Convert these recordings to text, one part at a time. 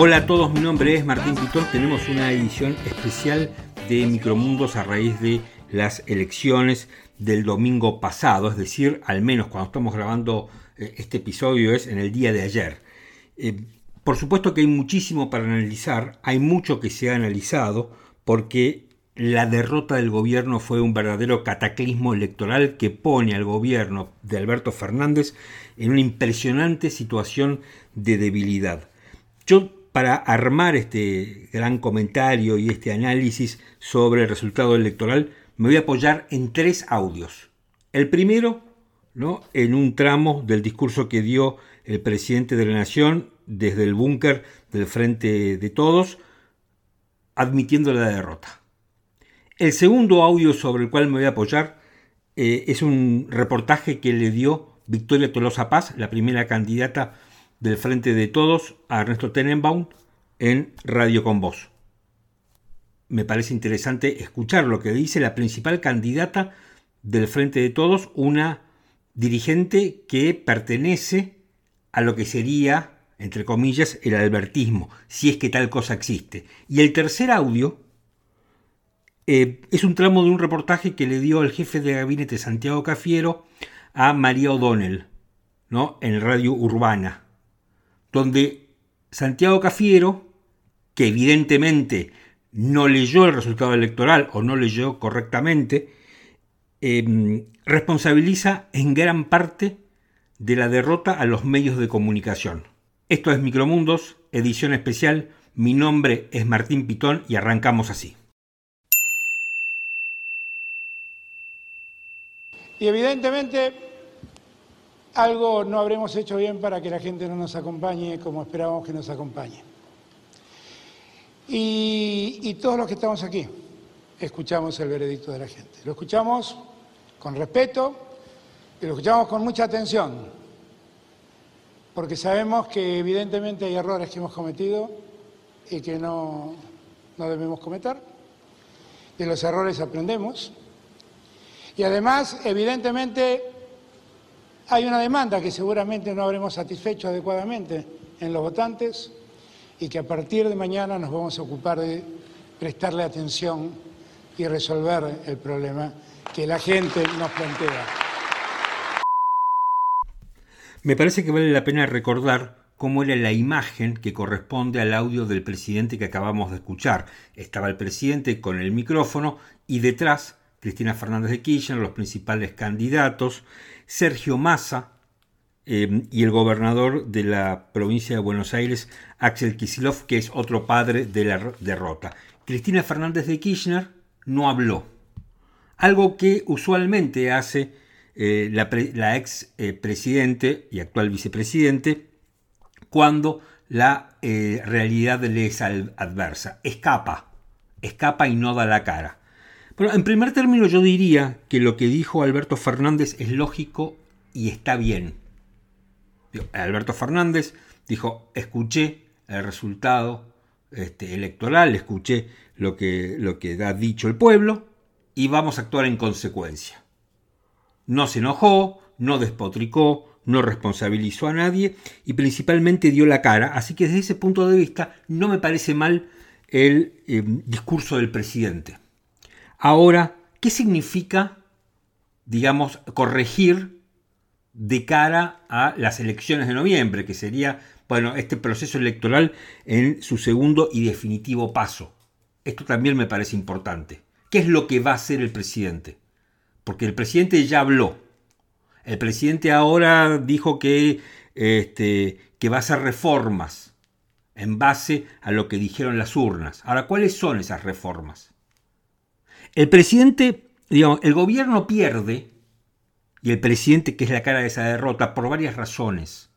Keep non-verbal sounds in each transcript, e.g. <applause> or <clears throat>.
Hola a todos, mi nombre es Martín Pitón. Tenemos una edición especial de Micromundos a raíz de las elecciones del domingo pasado, es decir, al menos cuando estamos grabando eh, este episodio es en el día de ayer. Eh, por supuesto que hay muchísimo para analizar, hay mucho que se ha analizado, porque la derrota del gobierno fue un verdadero cataclismo electoral que pone al gobierno de Alberto Fernández en una impresionante situación de debilidad. Yo para armar este gran comentario y este análisis sobre el resultado electoral, me voy a apoyar en tres audios. El primero, ¿no? en un tramo del discurso que dio el presidente de la Nación desde el búnker del Frente de Todos, admitiendo la derrota. El segundo audio sobre el cual me voy a apoyar eh, es un reportaje que le dio Victoria Tolosa Paz, la primera candidata del Frente de Todos a Ernesto Tenenbaum en Radio con Voz. Me parece interesante escuchar lo que dice la principal candidata del Frente de Todos, una dirigente que pertenece a lo que sería, entre comillas, el albertismo, si es que tal cosa existe. Y el tercer audio eh, es un tramo de un reportaje que le dio el jefe de gabinete Santiago Cafiero a María O'Donnell, ¿no? en Radio Urbana donde Santiago Cafiero, que evidentemente no leyó el resultado electoral o no leyó correctamente, em, responsabiliza en gran parte de la derrota a los medios de comunicación. Esto es Micromundos, edición especial. Mi nombre es Martín Pitón y arrancamos así. Y evidentemente algo no habremos hecho bien para que la gente no nos acompañe como esperábamos que nos acompañe. Y, todos los que estamos aquí escuchamos el veredicto de la gente. Lo escuchamos con respeto y lo escuchamos con mucha atención, porque sabemos que evidentemente hay errores que hemos cometido y que no, no debemos cometer. De los errores aprendemos. Y además, evidentemente, hay una demanda que seguramente no habremos satisfecho adecuadamente en los votantes y que a partir de mañana nos vamos a ocupar de prestarle atención y resolver el problema que la gente nos plantea. Me parece que vale la pena recordar cómo era la imagen que corresponde al audio del presidente que acabamos de escuchar. Estaba el presidente con el micrófono y detrás Cristina Fernández de Kirchner, los principales candidatos, Sergio Massa eh, y el gobernador de la provincia de Buenos Aires, Axel Kisilov, que es otro padre de la derrota. Cristina Fernández de Kirchner no habló, algo que usualmente hace eh, la, ex eh, y actual vicepresidente cuando la realidad le es adversa. Escapa, escapa y no da la cara. Bueno, en primer término yo diría que lo que dijo Alberto Fernández es lógico y está bien. Alberto Fernández dijo, escuché el resultado este, electoral, escuché lo que, lo que ha dicho el pueblo y vamos a actuar en consecuencia. No se enojó, no despotricó, no responsabilizó a nadie y principalmente dio la cara. Así que desde ese punto de vista no me parece mal el eh, discurso del presidente. Ahora, ¿qué significa, digamos, corregir de cara a las elecciones de noviembre, que sería, bueno, este proceso electoral en su segundo y definitivo paso? Esto también me parece importante. ¿Qué es lo que va a hacer el presidente? Porque el presidente ya habló. El presidente ahora dijo que, este, que va a hacer reformas en base a lo que dijeron las urnas. Ahora, ¿cuáles son esas reformas? El presidente, digamos, el gobierno pierde, y el presidente, que es la cara de esa derrota, por varias razones.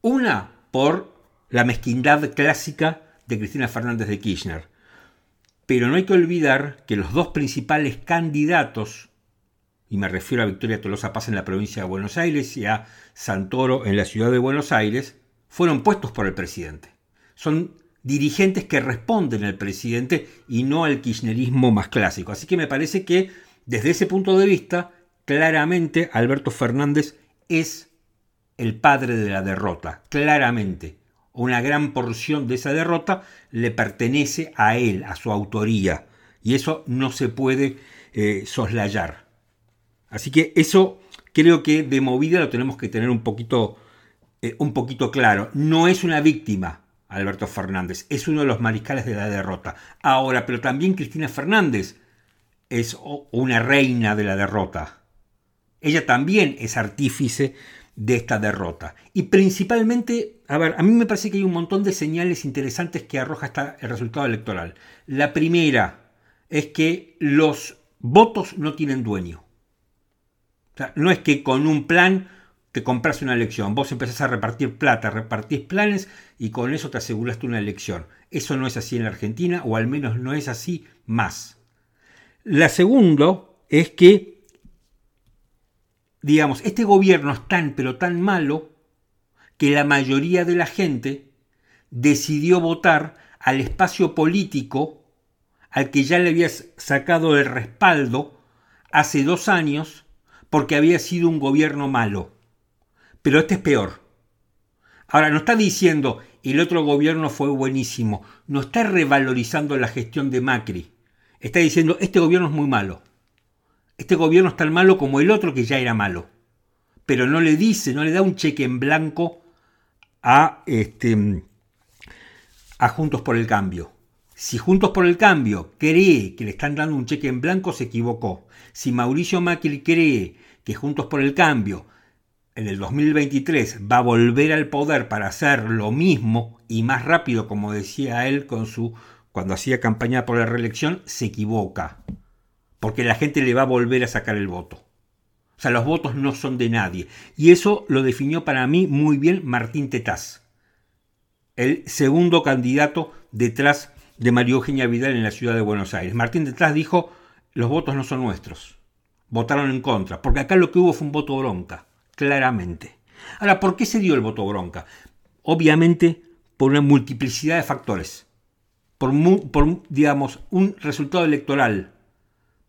Una, por la mezquindad clásica de Cristina Fernández de Kirchner. Pero no hay que olvidar que los dos principales candidatos, y me refiero a Victoria Tolosa Paz en la provincia de Buenos Aires y a Santoro en la ciudad de Buenos Aires, fueron puestos por el presidente. Son dirigentes que responden al presidente y no al kirchnerismo más clásico. Así que me parece que desde ese punto de vista, claramente Alberto Fernández es el padre de la derrota, claramente. una gran porción de esa derrota le pertenece a él, a su autoría. Y eso no se puede eh, soslayar. Así que eso creo que de movida lo tenemos que tener un poquito, eh, un poquito claro. No es una víctima, Alberto Fernández, es uno de los mariscales de la derrota. Ahora, pero también Cristina Fernández es una reina de la derrota. Ella también es artífice de esta derrota. Y principalmente, a ver, a mí me parece que hay un montón de señales interesantes que arroja el resultado electoral. La primera es que los votos no tienen dueño. O sea, no es que con un plan te compras una elección, vos empezás a repartir plata, repartís planes y con eso te aseguraste una elección. Eso no es así en la Argentina, o al menos no es así más. La segunda es que digamos, este gobierno es tan, pero tan malo, que la mayoría de la gente decidió votar al espacio político al que ya le había sacado el respaldo hace dos años porque había sido un gobierno malo. Pero este es peor. Ahora, no está diciendo el otro gobierno fue buenísimo, no está revalorizando la gestión de Macri, está diciendo este gobierno es muy malo. Este gobierno es tan malo como el otro que ya era malo. Pero no le dice, no le da un cheque en blanco a, este, a Juntos por el Cambio. Si Juntos por el Cambio cree que le están dando un cheque en blanco, se equivocó. Si Mauricio Macri cree que Juntos por el Cambio en el 2023 va a volver al poder para hacer lo mismo y más rápido, como decía él con su cuando hacía campaña por la reelección, se equivoca porque la gente le va a volver a sacar el voto. O sea, los votos no son de nadie. Y eso lo definió para mí muy bien Martín Tetaz, el segundo candidato detrás de María Eugenia Vidal en la ciudad de Buenos Aires. Martín Tetaz dijo, los votos no son nuestros. Votaron en contra, porque acá lo que hubo fue un voto bronca, claramente. Ahora, ¿por qué se dio el voto bronca? Obviamente por una multiplicidad de factores. Por, por digamos, un resultado electoral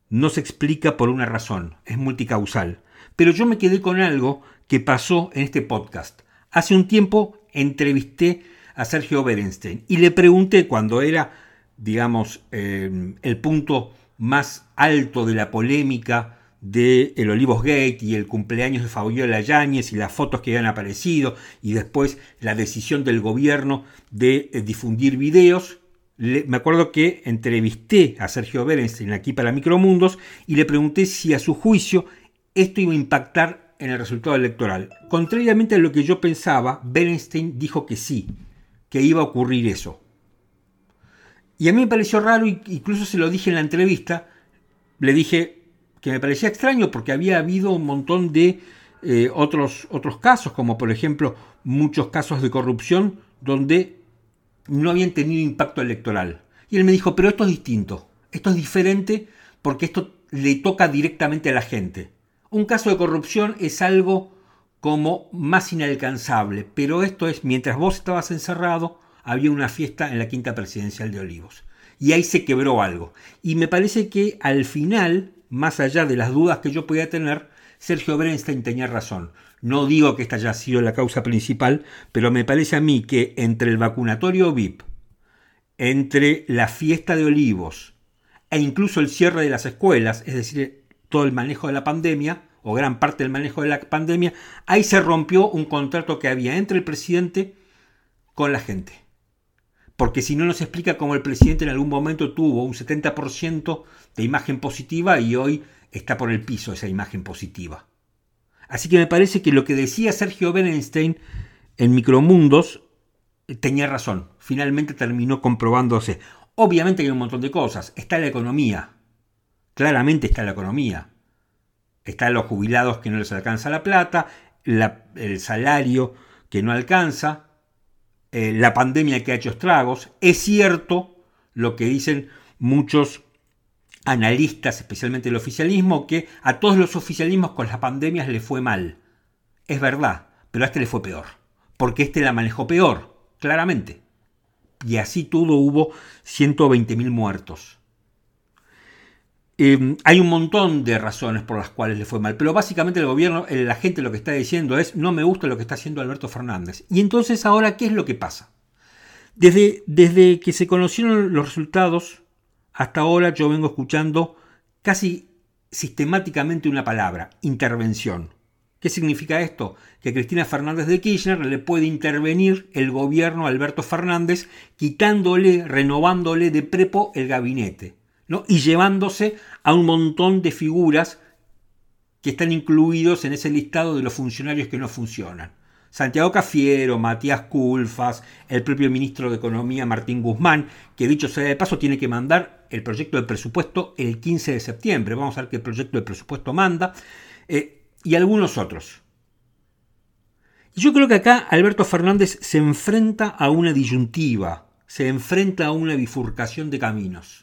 no se explica por una razón, es multicausal. Pero yo me quedé con algo que pasó en este podcast. Hace un tiempo entrevisté a Sergio Berenstein y le pregunté cuando era, digamos, em, el punto más alto de la polémica de el Olivos Gate y el cumpleaños de Fabiola Yáñez y las fotos que habían aparecido y después la decisión del gobierno de eh, difundir videos, me acuerdo que entrevisté a Sergio Berenstein aquí para Micromundos y le pregunté si a su juicio esto iba a impactar en el resultado electoral. Contrariamente a lo que yo pensaba, Berenstein dijo que sí, que iba a ocurrir eso. Y a mí me pareció raro, incluso se lo dije en la entrevista, le dije que me parecía extraño porque había habido un montón de eh, otros, otros casos, como por ejemplo muchos casos de corrupción donde no habían tenido impacto electoral. Y él me dijo, pero esto es distinto, esto es diferente porque esto le toca directamente a la gente. Un caso de corrupción es algo como más inalcanzable, pero esto es, mientras vos estabas encerrado, había una fiesta en la quinta presidencial de Olivos. Y ahí se quebró algo. Y me parece que al final, más allá de las dudas que yo podía tener, Sergio Bernstein tenía razón. No digo que esta haya sido la causa principal, pero me parece a mí que entre el vacunatorio VIP, entre la fiesta de olivos e incluso el cierre de las escuelas, es decir, todo el manejo de la pandemia, o gran parte del manejo de la pandemia, ahí se rompió un contrato que había entre el presidente con la gente. Porque si no nos explica cómo el presidente en algún momento tuvo un 70% de imagen positiva y hoy está por el piso esa imagen positiva. Así que me parece que lo que decía Sergio Berenstein en Micromundos eh, tenía razón. Finalmente terminó comprobándose. Obviamente hay un montón de cosas. Está la economía. Claramente está la economía. Están los jubilados que no les alcanza la plata, el salario que no alcanza, eh, la pandemia que ha hecho estragos. Es cierto lo que dicen muchos analistas, especialmente el oficialismo, que a todos los oficialismos con las pandemias le fue mal. Es verdad, pero a este le fue peor, porque este la manejó peor, claramente. Y así todo hubo 120.000 muertos. Em, hay un montón de razones por las cuales le fue mal, pero básicamente el gobierno, la gente lo que está diciendo es no me gusta lo que está haciendo Alberto Fernández. Y entonces ahora, ¿qué es lo que pasa? Desde, desde que se conocieron los resultados, hasta ahora yo vengo escuchando casi sistemáticamente una palabra, intervención. ¿Qué significa esto? Que Cristina Fernández de Kirchner le puede intervenir el gobierno a Alberto Fernández quitándole, renovándole de prepo el gabinete y llevándose a un montón de figuras que están incluidos en ese listado de los funcionarios que no funcionan. Santiago Cafiero, Matías Culfas, el propio ministro de Economía Martín Guzmán, que dicho sea de paso tiene que mandar el proyecto de presupuesto el 15 de septiembre. Vamos a ver qué proyecto de presupuesto manda. Eh, y algunos otros. Yo creo que acá Alberto Fernández se enfrenta a una disyuntiva, se enfrenta a una bifurcación de caminos.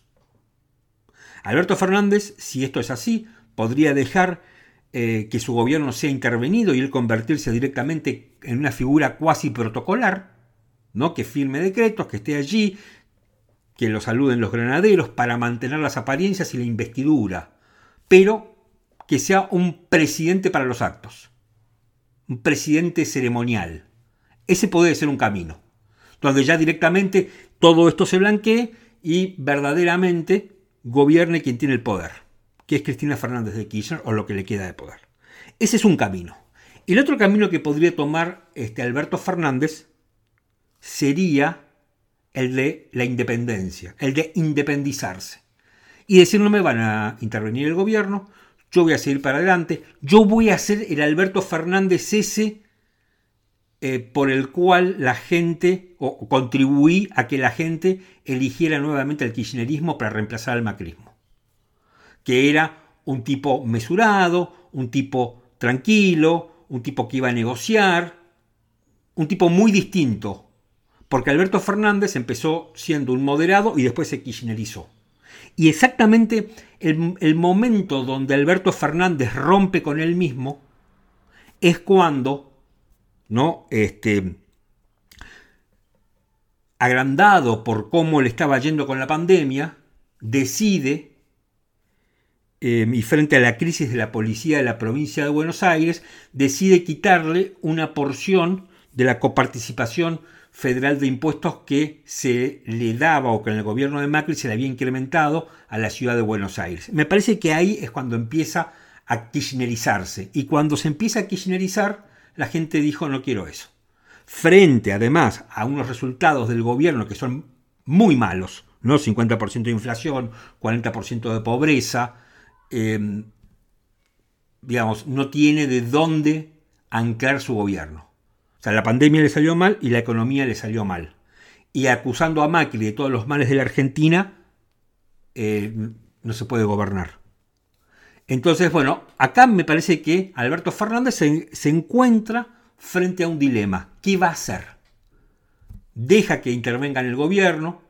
Alberto Fernández, si esto es así, podría dejar eh, que su gobierno sea intervenido y él convertirse directamente en una figura cuasi protocolar, ¿no? que firme decretos, que esté allí, que lo saluden los granaderos para mantener las apariencias y la investidura, pero que sea un presidente para los actos, un presidente ceremonial. Ese puede ser un camino, donde ya directamente todo esto se blanquee y verdaderamente gobierne quien tiene el poder que es Cristina Fernández de Kirchner o lo que le queda de poder. Ese es un camino. El otro camino que podría tomar este Alberto Fernández sería el de la independencia, el de independizarse. Y decir, no me van a intervenir el gobierno, yo voy a seguir para adelante, yo voy a ser el Alberto Fernández ese eh, por el cual la gente, o contribuí a que la gente eligiera nuevamente el kirchnerismo para reemplazar al macrismo que era un tipo mesurado, un tipo tranquilo, un tipo que iba a negociar, un tipo muy distinto, porque Alberto Fernández empezó siendo un moderado y después se kirchnerizó. Y exactamente el, el momento donde Alberto Fernández rompe con él mismo es cuando, ¿no? Este, agrandado por cómo le estaba yendo con la pandemia, decide Em, y frente a la crisis de la policía de la provincia de Buenos Aires, decide quitarle una porción de la coparticipación federal de impuestos que se le daba o que en el gobierno de Macri se le había incrementado a la ciudad de Buenos Aires. Me parece que ahí es cuando empieza a kirchnerizarse. Y cuando se empieza a kirchnerizar, la gente dijo no quiero eso. Frente además a unos resultados del gobierno que son muy malos, ¿no? 50% de inflación, 40% de pobreza, Em, digamos, no tiene de dónde anclar su gobierno. O sea, la pandemia le salió mal y la economía le salió mal. Y acusando a Macri de todos los males de la Argentina, eh, no se puede gobernar. Entonces, bueno, acá me parece que Alberto Fernández se, se encuentra frente a un dilema. ¿Qué va a hacer? Deja que intervenga en el gobierno,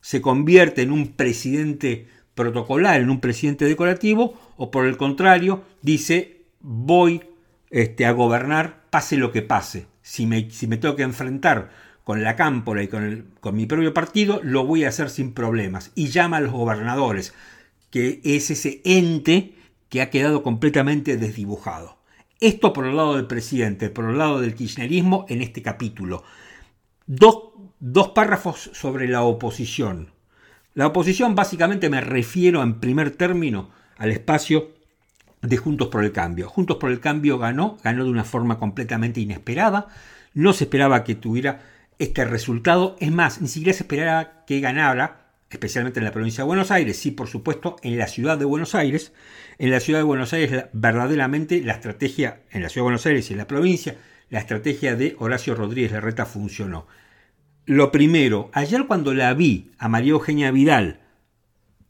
se convierte en un presidente protocolar en un presidente decorativo o por el contrario dice voy este, a gobernar pase lo que pase. Si me, si me tengo que enfrentar con la cámpora y con, el, con mi propio partido, lo voy a hacer sin problemas. Y llama a los gobernadores, que es ese ente que ha quedado completamente desdibujado. Esto por el lado del presidente, por el lado del kirchnerismo en este capítulo. Dos, dos párrafos sobre la oposición. La oposición básicamente me refiero en primer término al espacio de Juntos por el Cambio. Juntos por el Cambio ganó, ganó de una forma completamente inesperada. No se esperaba que tuviera este resultado. Es más, ni siquiera se esperaba que ganara, especialmente en la provincia de Buenos Aires. Sí, por supuesto, en la ciudad de Buenos Aires. En la ciudad de Buenos Aires, verdaderamente la estrategia, en la ciudad de Buenos Aires y en la provincia, la estrategia de Horacio Rodríguez Larreta funcionó. Lo primero, ayer cuando la vi a María Eugenia Vidal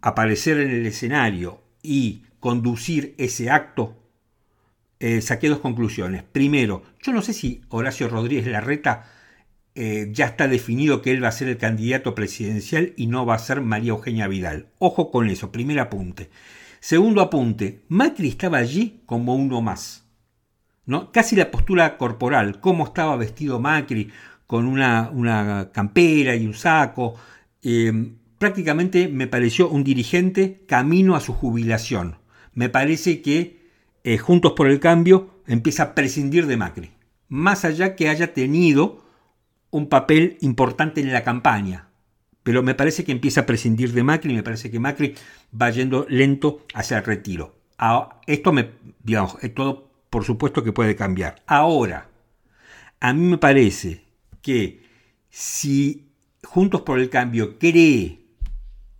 aparecer en el escenario y conducir ese acto, eh, saqué dos conclusiones. Primero, yo no sé si Horacio Rodríguez Larreta eh, ya está definido que él va a ser el candidato presidencial y no va a ser María Eugenia Vidal. Ojo con eso, primer apunte. Segundo apunte, Macri estaba allí como uno más. ¿no? Casi la postura corporal, cómo estaba vestido Macri, con una, campera y un saco. Eh, prácticamente me pareció un dirigente camino a su jubilación. Me parece que eh, Juntos por el Cambio empieza a prescindir de Macri. Más allá que haya tenido un papel importante en la campaña, pero me parece que empieza a prescindir de Macri y me parece que Macri va yendo lento hacia el retiro. Esto me, digamos, todo por supuesto que puede cambiar. Ahora, a mí me parece que si Juntos por el Cambio cree,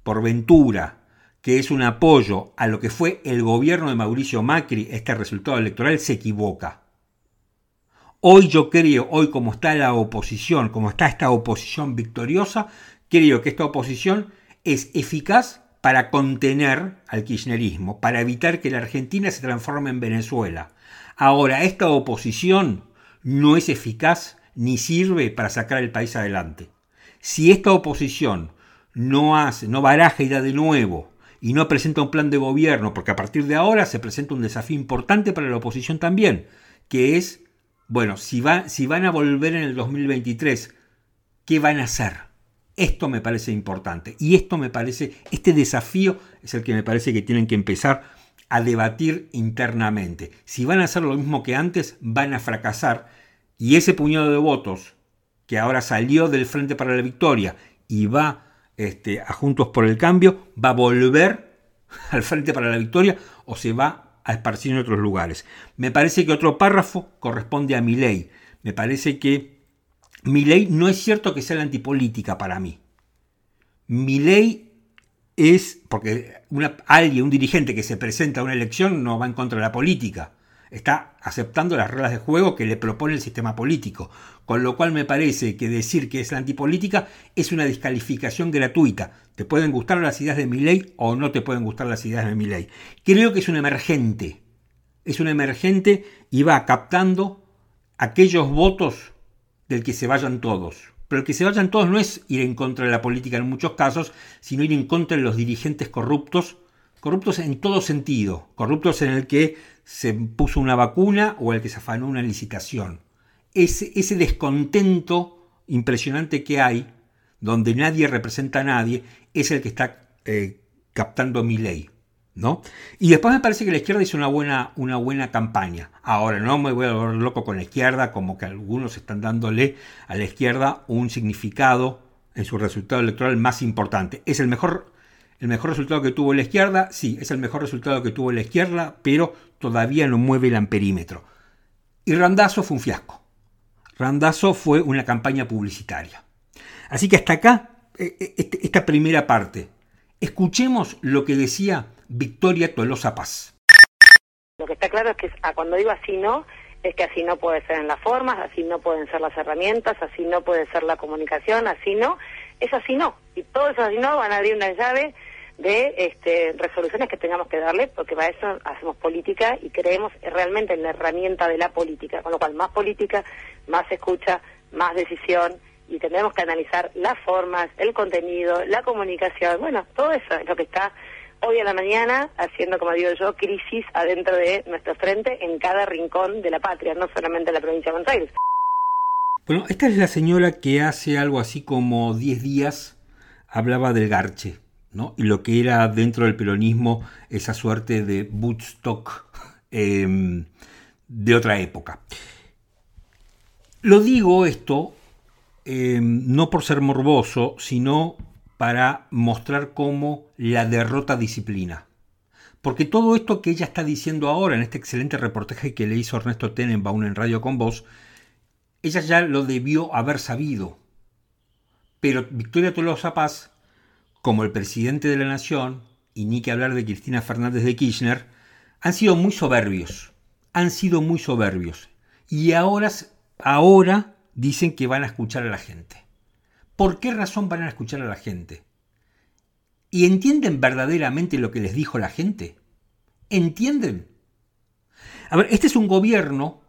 por ventura, que es un apoyo a lo que fue el gobierno de Mauricio Macri, este resultado electoral, se equivoca. Hoy yo creo, hoy como está la oposición, como está esta oposición victoriosa, creo que esta oposición es eficaz para contener al kirchnerismo, para evitar que la Argentina se transforme en Venezuela. Ahora, esta oposición no es eficaz ni sirve para sacar el país adelante. Si esta oposición no hace, no baraja y da de nuevo y no presenta un plan de gobierno, porque a partir de ahora se presenta un desafío importante para la oposición también, que es bueno, si, si van a volver en el 2023, ¿qué van a hacer? Esto me parece importante. Y esto me parece, este desafío es el que me parece que tienen que empezar a debatir internamente. Si van a hacer lo mismo que antes, van a fracasar. Y ese puñado de votos que ahora salió del Frente para la Victoria y va este, a Juntos por el Cambio, va a volver <laughs> al Frente para la Victoria o se va a esparcir en otros lugares. Me parece que otro párrafo corresponde a mi ley. Me parece que mi ley no es cierto que sea la antipolítica para mí. Mi ley es, porque alguien, un dirigente que se presenta a una elección no va en contra de la política está aceptando las reglas de juego que le propone el sistema político. Con lo cual me parece que decir que es la antipolítica es una descalificación gratuita. Te pueden gustar las ideas de mi ley o no te pueden gustar las ideas de mi ley. Creo que es un emergente. Es un emergente y va captando aquellos votos del que se vayan todos. Pero el que se vayan todos no es ir en contra de la política en muchos casos, sino ir en contra de los dirigentes corruptos, corruptos en todo sentido, corruptos en el que se puso una vacuna o el que se afanó una licitación. Ese, ese descontento impresionante que hay, donde nadie representa a nadie, es el que está eh, captando mi ley. ¿No? Y después me parece que la izquierda hizo una buena, una buena campaña. Ahora, no me voy a volver loco con la izquierda, como que algunos están dándole a la izquierda un significado en su resultado electoral más importante. Es el mejor el mejor resultado que tuvo la izquierda, sí, es el mejor resultado que tuvo la izquierda, pero todavía no mueve el amperímetro. Y Randazo fue un fiasco. Randazo fue una campaña publicitaria. Así que hasta acá, e, e, este, esta primera parte. Escuchemos lo que decía Victoria Tolosa Paz. Lo que está claro es que cuando digo así no, es que así no puede ser en las formas, así no pueden ser las herramientas, así no puede ser la comunicación, así no, es así no. Y todos esos así no van a abrir una llave de este, resoluciones que tengamos que darle, porque para eso hacemos política y creemos realmente en la herramienta de la política, con lo cual más política, más escucha, más decisión y tenemos que analizar las formas, el contenido, la comunicación, bueno, todo eso es lo que está hoy a la mañana haciendo, como digo yo, crisis adentro de nuestro frente en cada rincón de la patria, no solamente en la provincia de Buenos Aires. Bueno, esta es la señora que hace algo así como 10 días hablaba del garche y lo que era dentro del peronismo esa suerte de Woodstock <laughs> em, de otra época. Lo digo esto em, no por ser morboso, sino para mostrar cómo la derrota disciplina. Porque todo esto que ella está diciendo ahora en este excelente reportaje que le hizo Ernesto Tenenbaum en Radio con Voz, ella ya lo debió haber sabido. Pero Victoria Tolosa Paz como el presidente de la Nación, y ni que hablar de Cristina Fernández de Kirchner, han sido muy soberbios. Han sido muy soberbios. Y ahora, ahora dicen que van a escuchar a la gente. ¿Por qué razón van a escuchar a la gente? ¿Y entienden verdaderamente lo que les dijo la gente? ¿Entienden? A ver, este es un gobierno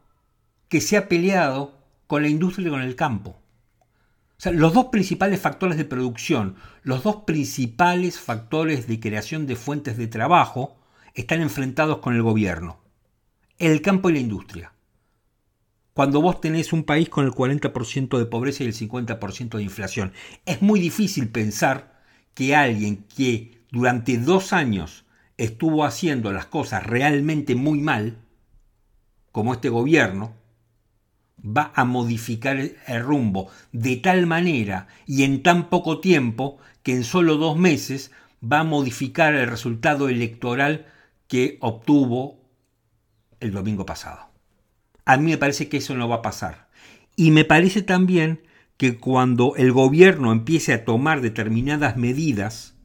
que se ha peleado con la industria y con el campo. O sea, los dos principales factores de producción, los dos principales factores de creación de fuentes de trabajo están enfrentados con el gobierno, el campo y la industria. Cuando vos tenés un país con el 40% de pobreza y el 50% de inflación, es muy difícil pensar que alguien que durante dos años estuvo haciendo las cosas realmente muy mal, como este gobierno, va a modificar el rumbo de tal manera y en tan poco tiempo que en solo dos meses va a modificar el resultado electoral que obtuvo el domingo pasado. A mí me parece que eso no va a pasar. Y me parece también que cuando el gobierno empiece a tomar determinadas medidas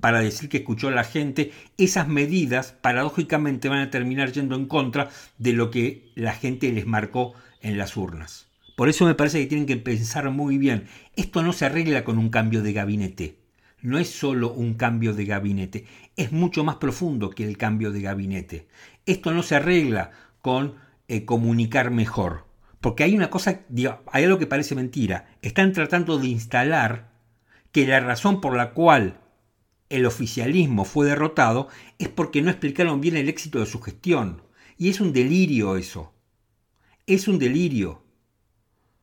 para decir que escuchó a la gente, esas medidas paradójicamente van a terminar yendo en contra de lo que la gente les marcó en las urnas. Por eso me parece que tienen que pensar muy bien. Esto no se arregla con un cambio de gabinete. No es solo un cambio de gabinete. Es mucho más profundo que el cambio de gabinete. Esto no se arregla con eh, comunicar mejor. Porque hay una cosa, hay algo que parece mentira. Están tratando de instalar que la razón por la cual el oficialismo fue derrotado es porque no explicaron bien el éxito de su gestión. Y es un delirio eso es un delirio.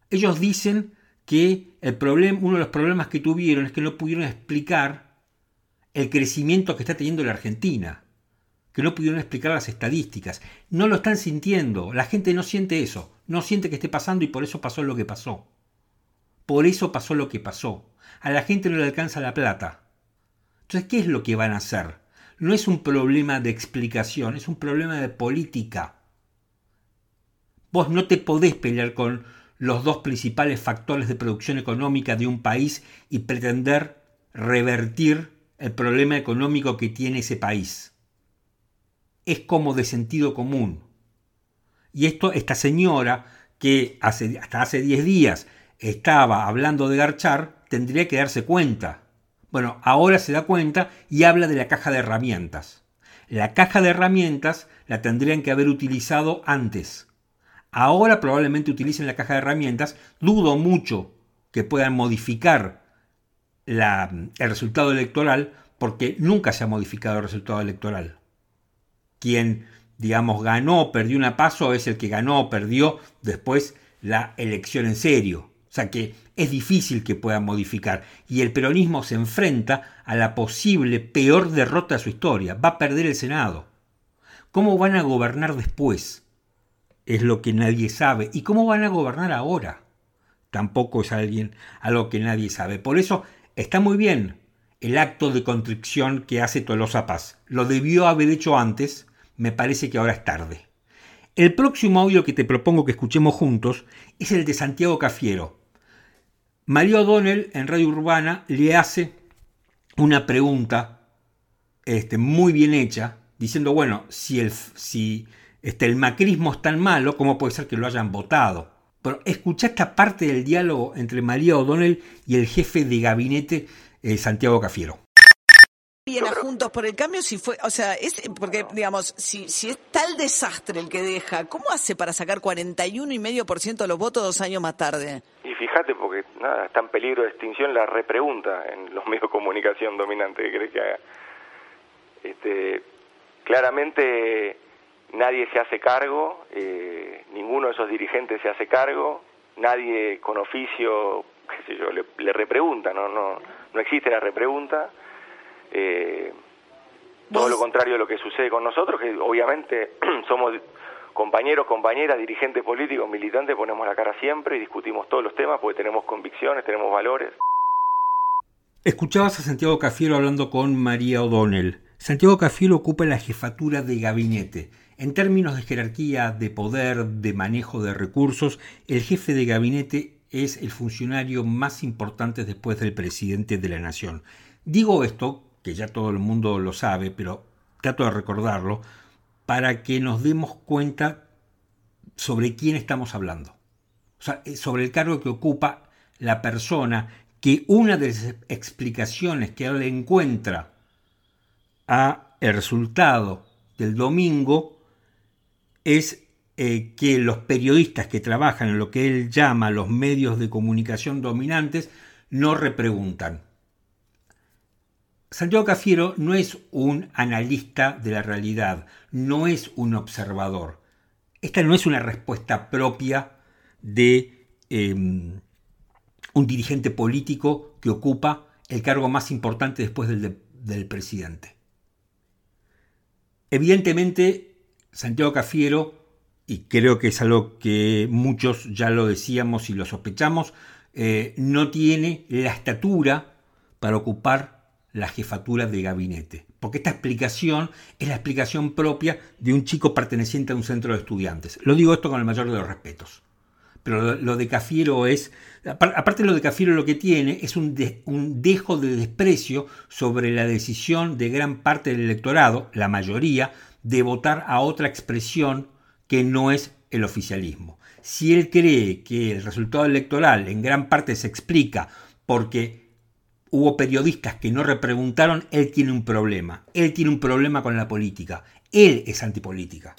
Ellos dicen que el problema, uno de los problemas que tuvieron es que no pudieron explicar el crecimiento que está teniendo la Argentina, que no pudieron explicar las estadísticas. No lo están sintiendo, la gente no siente eso, no siente que esté pasando y por eso pasó lo que pasó. Por eso pasó lo que pasó. A la gente no le alcanza la plata. Entonces, ¿qué es lo que van a hacer? No es un problema de explicación, es un problema de política. Vos no te podés pelear con los dos principales factores de producción económica de un país y pretender revertir el problema económico que tiene ese país. Es como de sentido común. Y esto, esta señora que hace, hasta hace 10 días estaba hablando de garchar, tendría que darse cuenta. Bueno, ahora se da cuenta y habla de la caja de herramientas. La caja de herramientas la tendrían que haber utilizado antes Ahora probablemente utilicen la caja de herramientas. Dudo mucho que puedan modificar el resultado electoral porque nunca se ha modificado el resultado electoral. Quien, digamos, ganó perdió una paso es el que ganó perdió después la elección en serio. O sea que es difícil que puedan modificar. Y el peronismo se enfrenta a la posible peor derrota de su historia. Va a perder el Senado. ¿Cómo van a gobernar después? es lo que nadie sabe. ¿Y cómo van a gobernar ahora? Tampoco es alguien algo que nadie sabe. Por eso está muy bien el acto de contrición que hace Tolosa Paz. Lo debió haber hecho antes, me parece que ahora es tarde. El próximo audio que te propongo que escuchemos juntos es el de Santiago Cafiero. Mario O'Donnell en Radio Urbana le hace una pregunta este, muy bien hecha, diciendo, bueno, si, el, si este, el macrismo es tan malo, ¿cómo puede ser que lo hayan votado? Pero escucha esta parte del diálogo entre María O'Donnell y el jefe de gabinete eh, Santiago Cafiero. Viene a Juntos por el Cambio si fue, o sea, es porque digamos, si, si es tal desastre el que deja, ¿cómo hace para sacar 41,5% de los votos dos años más tarde? Y fíjate, porque nada, está en peligro de extinción la repregunta en los medios de comunicación dominantes que crees que haga. Este, claramente nadie se hace cargo, eh, ninguno de esos dirigentes se hace cargo, nadie con oficio, qué sé yo, le, repregunta, no, no, no existe la repregunta. Eh, todo lo contrario de lo que sucede con nosotros, que obviamente <clears throat> somos compañeros, compañeras, dirigentes políticos, militantes, ponemos la cara siempre y discutimos todos los temas porque tenemos convicciones, tenemos valores. Escuchabas a Santiago Cafiero hablando con María O'Donnell. Santiago Cafiero ocupa la jefatura de gabinete en términos de jerarquía, de poder, de manejo de recursos, el jefe de gabinete es el funcionario más importante después del presidente de la nación. Digo esto, que ya todo el mundo lo sabe, pero trato de recordarlo, para que nos demos cuenta sobre quién estamos hablando. O sea, eh, sobre el cargo que ocupa la persona que una de las explicaciones que él encuentra a el resultado del domingo es eh, que los periodistas que trabajan en lo que él llama los medios de comunicación dominantes no repreguntan. Santiago Cafiero no es un analista de la realidad, no es un observador. Esta no es una respuesta propia de em, un dirigente político que ocupa el cargo más importante después del, del presidente. Evidentemente, Santiago Cafiero y creo que es algo que muchos ya lo decíamos y lo sospechamos, eh, no tiene la estatura para ocupar la jefatura de gabinete. Porque esta explicación es la explicación propia de un chico perteneciente a un centro de estudiantes. Lo digo esto con el mayor de los respetos. Pero lo, de Cafiero es, aparte lo de Cafiero lo que tiene es un, un dejo de desprecio sobre la decisión de gran parte del electorado, la mayoría, de votar a otra expresión que no es el oficialismo. Si él cree que el resultado electoral en gran parte se explica porque hubo periodistas que no repreguntaron, él tiene un problema. Él tiene un problema con la política. Él es antipolítica.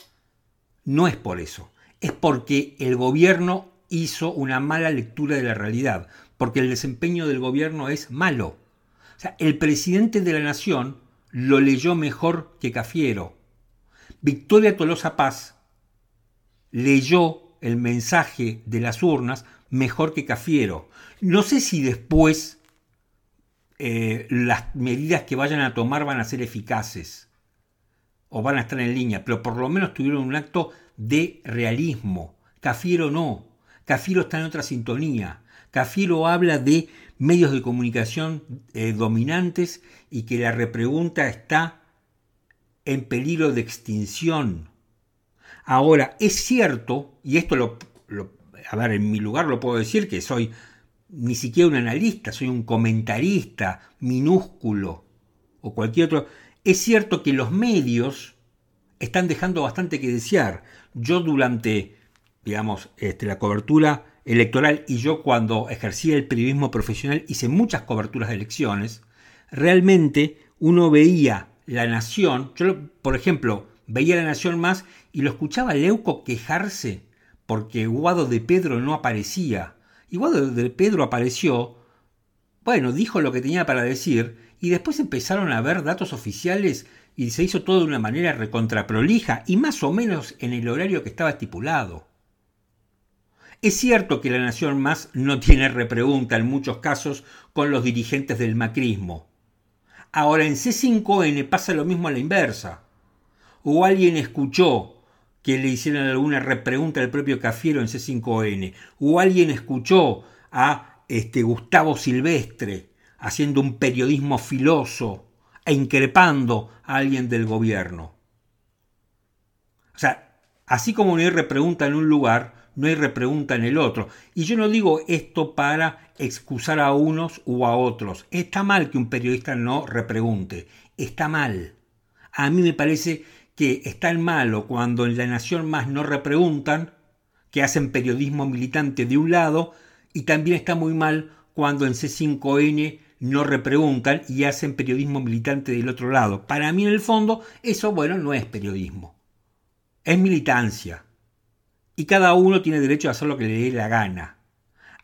No es por eso. Es porque el gobierno hizo una mala lectura de la realidad. Porque el desempeño del gobierno es malo. O sea, el presidente de la nación lo leyó mejor que Cafiero. Victoria Tolosa Paz leyó el mensaje de las urnas mejor que Cafiero. No sé si después eh, las medidas que vayan a tomar van a ser eficaces o van a estar en línea, pero por lo menos tuvieron un acto de realismo. Cafiero no. Cafiero está en otra sintonía. Cafiero habla de medios de comunicación eh, dominantes y que la repregunta está en peligro de extinción. Ahora, es cierto, y esto lo, a ver, en mi lugar lo puedo decir, que soy ni siquiera un analista, soy un comentarista minúsculo o cualquier otro. Es cierto que los medios están dejando bastante que desear. Yo durante, digamos, este, la cobertura electoral y yo cuando ejercía el periodismo profesional hice muchas coberturas de elecciones, realmente uno veía la nación, yo por ejemplo veía la nación más y lo escuchaba Leuco quejarse porque Guado de Pedro no aparecía. Guado de Pedro apareció, bueno, dijo lo que tenía para decir, y después empezaron a ver datos oficiales y se hizo todo de una manera recontraprolija y más o menos en el horario que estaba estipulado. Es cierto que la Nación Más no tiene repregunta en muchos casos con los dirigentes del macrismo. Ahora en C5N pasa lo mismo a la inversa. O alguien escuchó que le hicieran alguna repregunta al propio Cafiero en C5N, o alguien escuchó a este, Gustavo Silvestre haciendo un periodismo filoso e increpando a alguien del gobierno. O sea, así como no hay repregunta en un lugar, no hay repregunta en el otro. Y yo no digo esto para excusar a unos u a otros. Está mal que un periodista no repregunte. Está mal. A mí me parece que está malo cuando en La Nación Más no repreguntan, que hacen periodismo militante de un lado, y también está muy mal cuando en C5N no repreguntan y hacen periodismo militante del otro lado. Para mí en el fondo eso, bueno, no es periodismo. Es militancia. Y cada uno tiene derecho a hacer lo que le dé la gana.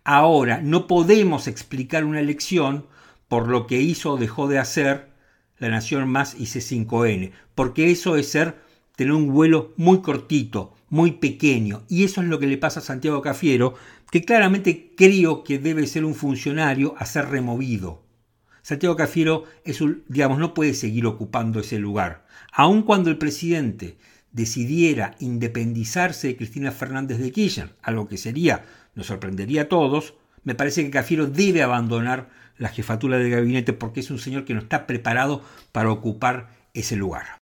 Ahora, no podemos explicar una elección por lo que hizo o dejó de hacer la Nación Más y C5N, porque eso es ser, tener un vuelo muy cortito, muy pequeño, y eso es lo que le pasa a Santiago Cafiero, que claramente creo que debe ser un funcionario a ser removido. Santiago Cafiero es un, digamos, no puede seguir ocupando ese lugar, aun cuando el presidente decidiera independizarse de Cristina Fernández de Kirchner, algo que sería, nos sorprendería a todos, me parece que Cafiero debe abandonar la jefatura de gabinete porque es un señor que no está preparado para ocupar ese lugar.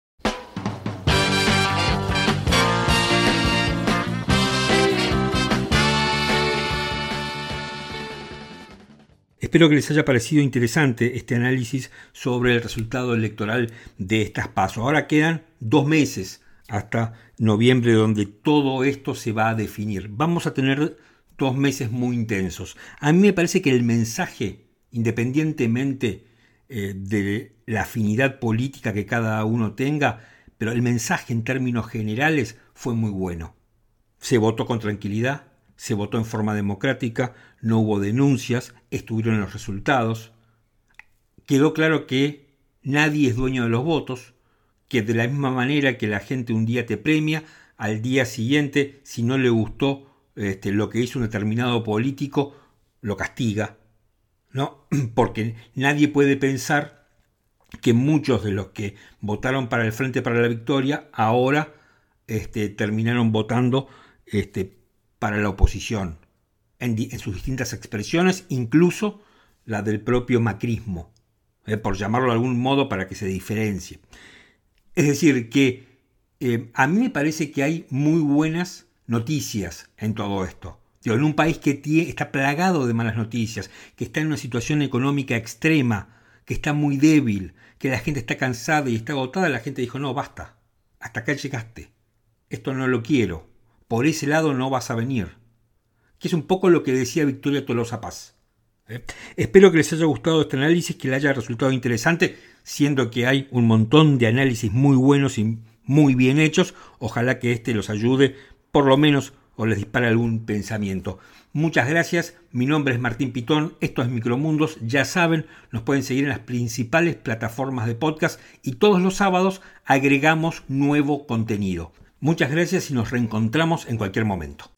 Espero que les haya parecido interesante este análisis sobre el resultado electoral de estas pasos. Ahora quedan dos meses hasta noviembre donde todo esto se va a definir. Vamos a tener dos meses muy intensos. A mí me parece que el mensaje independientemente eh, de la afinidad política que cada uno tenga, pero el mensaje en términos generales fue muy bueno. Se votó con tranquilidad, se votó en forma democrática, no hubo denuncias, estuvieron los resultados. Quedó claro que nadie es dueño de los votos, que de la misma manera que la gente un día te premia, al día siguiente, si no le gustó este, lo que hizo un determinado político, lo castiga, ¿no? <clears throat> Porque nadie puede pensar que muchos de los que votaron para el Frente para la Victoria ahora este, terminaron votando este, para la oposición en, sus distintas expresiones, incluso la del propio macrismo, eh, por llamarlo de algún modo para que se diferencie. Es decir, que eh, a mí me parece que hay muy buenas noticias en todo esto. En un país que está plagado de malas noticias, que está en una situación económica extrema, que está muy débil, que la gente está cansada y está agotada, la gente dijo, no, basta, hasta acá llegaste, esto no lo quiero, por ese lado no vas a venir. Que es un poco lo que decía Victoria Tolosa Paz. ¿eh? Espero que les haya gustado este análisis, que les haya resultado interesante, siendo que hay un montón de análisis muy buenos y muy bien hechos. Ojalá que este los ayude, por lo menos, o les dispare algún pensamiento. Muchas gracias, mi nombre es Martín Pitón, esto es Micromundos, ya saben, nos pueden seguir en las principales plataformas de podcast y todos los sábados agregamos nuevo contenido. Muchas gracias y nos reencontramos en cualquier momento.